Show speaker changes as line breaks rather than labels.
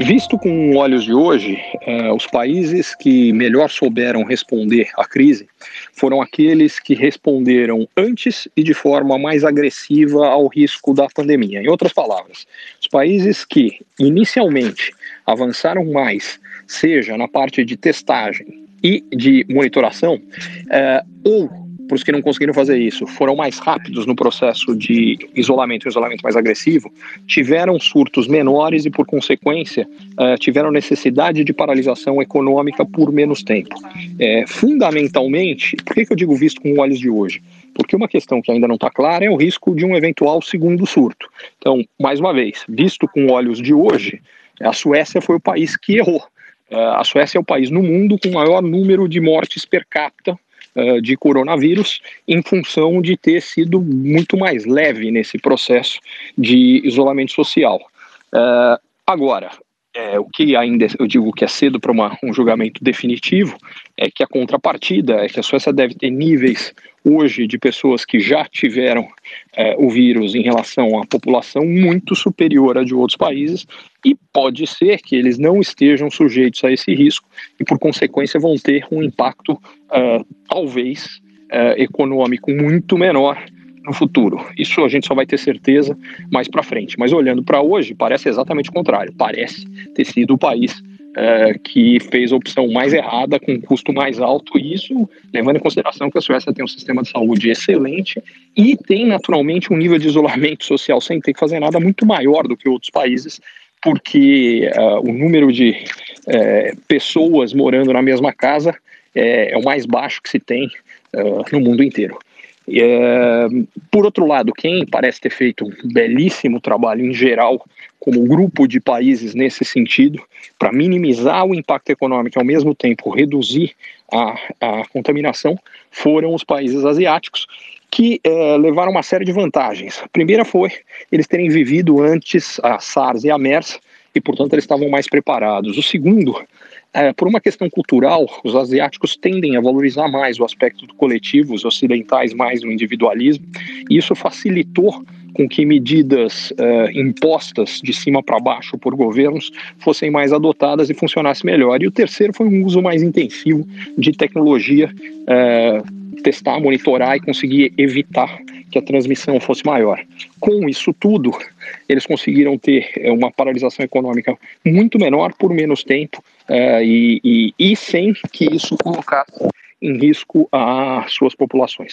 Visto com olhos de hoje, uh, os países que melhor souberam responder à crise foram aqueles que responderam antes e de forma mais agressiva ao risco da pandemia. Em outras palavras, os países que inicialmente avançaram mais, seja na parte de testagem e de monitoração, uh, ou para os que não conseguiram fazer isso, foram mais rápidos no processo de isolamento, isolamento mais agressivo, tiveram surtos menores e, por consequência, uh, tiveram necessidade de paralisação econômica por menos tempo. É, fundamentalmente, por que, que eu digo visto com olhos de hoje? Porque uma questão que ainda não está clara é o risco de um eventual segundo surto. Então, mais uma vez, visto com olhos de hoje, a Suécia foi o país que errou. Uh, a Suécia é o país no mundo com o maior número de mortes per capita uh, de coronavírus, em função de ter sido muito mais leve nesse processo de isolamento social. Uh, agora, é, o que ainda eu digo que é cedo para um julgamento definitivo é que a contrapartida é que a Suécia deve ter níveis hoje de pessoas que já tiveram é, o vírus em relação à população muito superior a de outros países e pode ser que eles não estejam sujeitos a esse risco e por consequência vão ter um impacto uh, talvez uh, econômico muito menor no futuro. Isso a gente só vai ter certeza mais para frente. Mas olhando para hoje, parece exatamente o contrário. Parece ter sido o país é, que fez a opção mais errada, com um custo mais alto, e isso levando em consideração que a Suécia tem um sistema de saúde excelente e tem naturalmente um nível de isolamento social sem ter que fazer nada muito maior do que outros países, porque uh, o número de uh, pessoas morando na mesma casa é, é, o mais baixo que se tem uh, no mundo inteiro. É, por outro lado, quem parece ter feito um belíssimo trabalho em geral, como grupo de países nesse sentido, para minimizar o impacto econômico e ao mesmo tempo reduzir a, a contaminação, foram os países asiáticos, que é, levaram uma série de vantagens. A primeira foi eles terem vivido antes a SARS e a MERS, e portanto eles estavam mais preparados. O segundo é, por uma questão cultural, os asiáticos tendem a valorizar mais o aspecto do coletivo, os ocidentais mais o individualismo, e isso facilitou com que medidas uh, impostas de cima para baixo por governos fossem mais adotadas e funcionassem melhor. E o terceiro foi um uso mais intensivo de tecnologia, uh, testar, monitorar e conseguir evitar que a transmissão fosse maior. Com isso tudo, eles conseguiram ter eh, uma paralisação econômica muito menor por menos tempo uh, e, e, e sem que isso colocasse em risco as suas populações.